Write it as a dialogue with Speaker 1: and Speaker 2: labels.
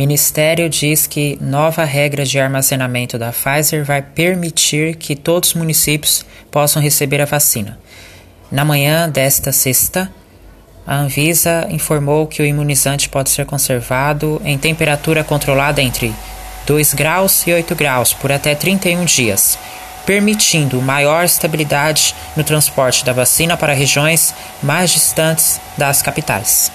Speaker 1: Ministério diz que nova regra de armazenamento da Pfizer vai permitir que todos os municípios possam receber a vacina. Na manhã desta sexta, a Anvisa informou que o imunizante pode ser conservado em temperatura controlada entre 2 graus e 8 graus por até 31 dias, permitindo maior estabilidade no transporte da vacina para regiões mais distantes das capitais.